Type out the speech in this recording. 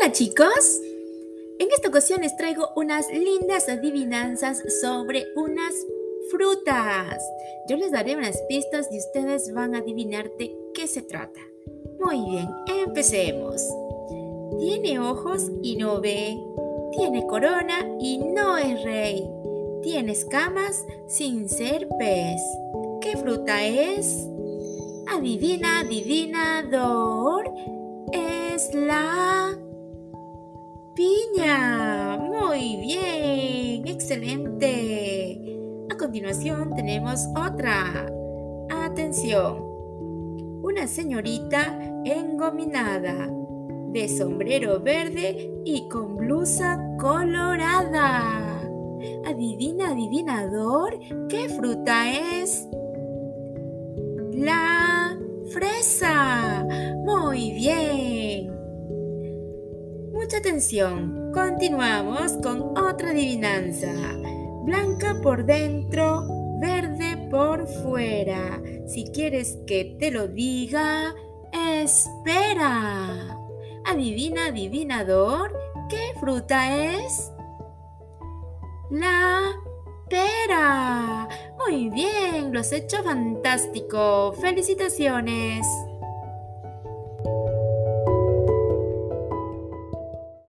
Hola chicos, en esta ocasión les traigo unas lindas adivinanzas sobre unas frutas. Yo les daré unas pistas y ustedes van a adivinar de qué se trata. Muy bien, empecemos. Tiene ojos y no ve. Tiene corona y no es rey. Tiene escamas sin ser pez. ¿Qué fruta es? Adivina, adivinador. Es la piña. Muy bien, excelente. A continuación tenemos otra. Atención. Una señorita engominada, de sombrero verde y con blusa colorada. Adivina, adivinador, ¿qué fruta es? La fresa. Mucha atención. Continuamos con otra adivinanza. Blanca por dentro, verde por fuera. Si quieres que te lo diga, espera. Adivina, adivinador, ¿qué fruta es? La pera. Muy bien, lo has hecho fantástico. Felicitaciones.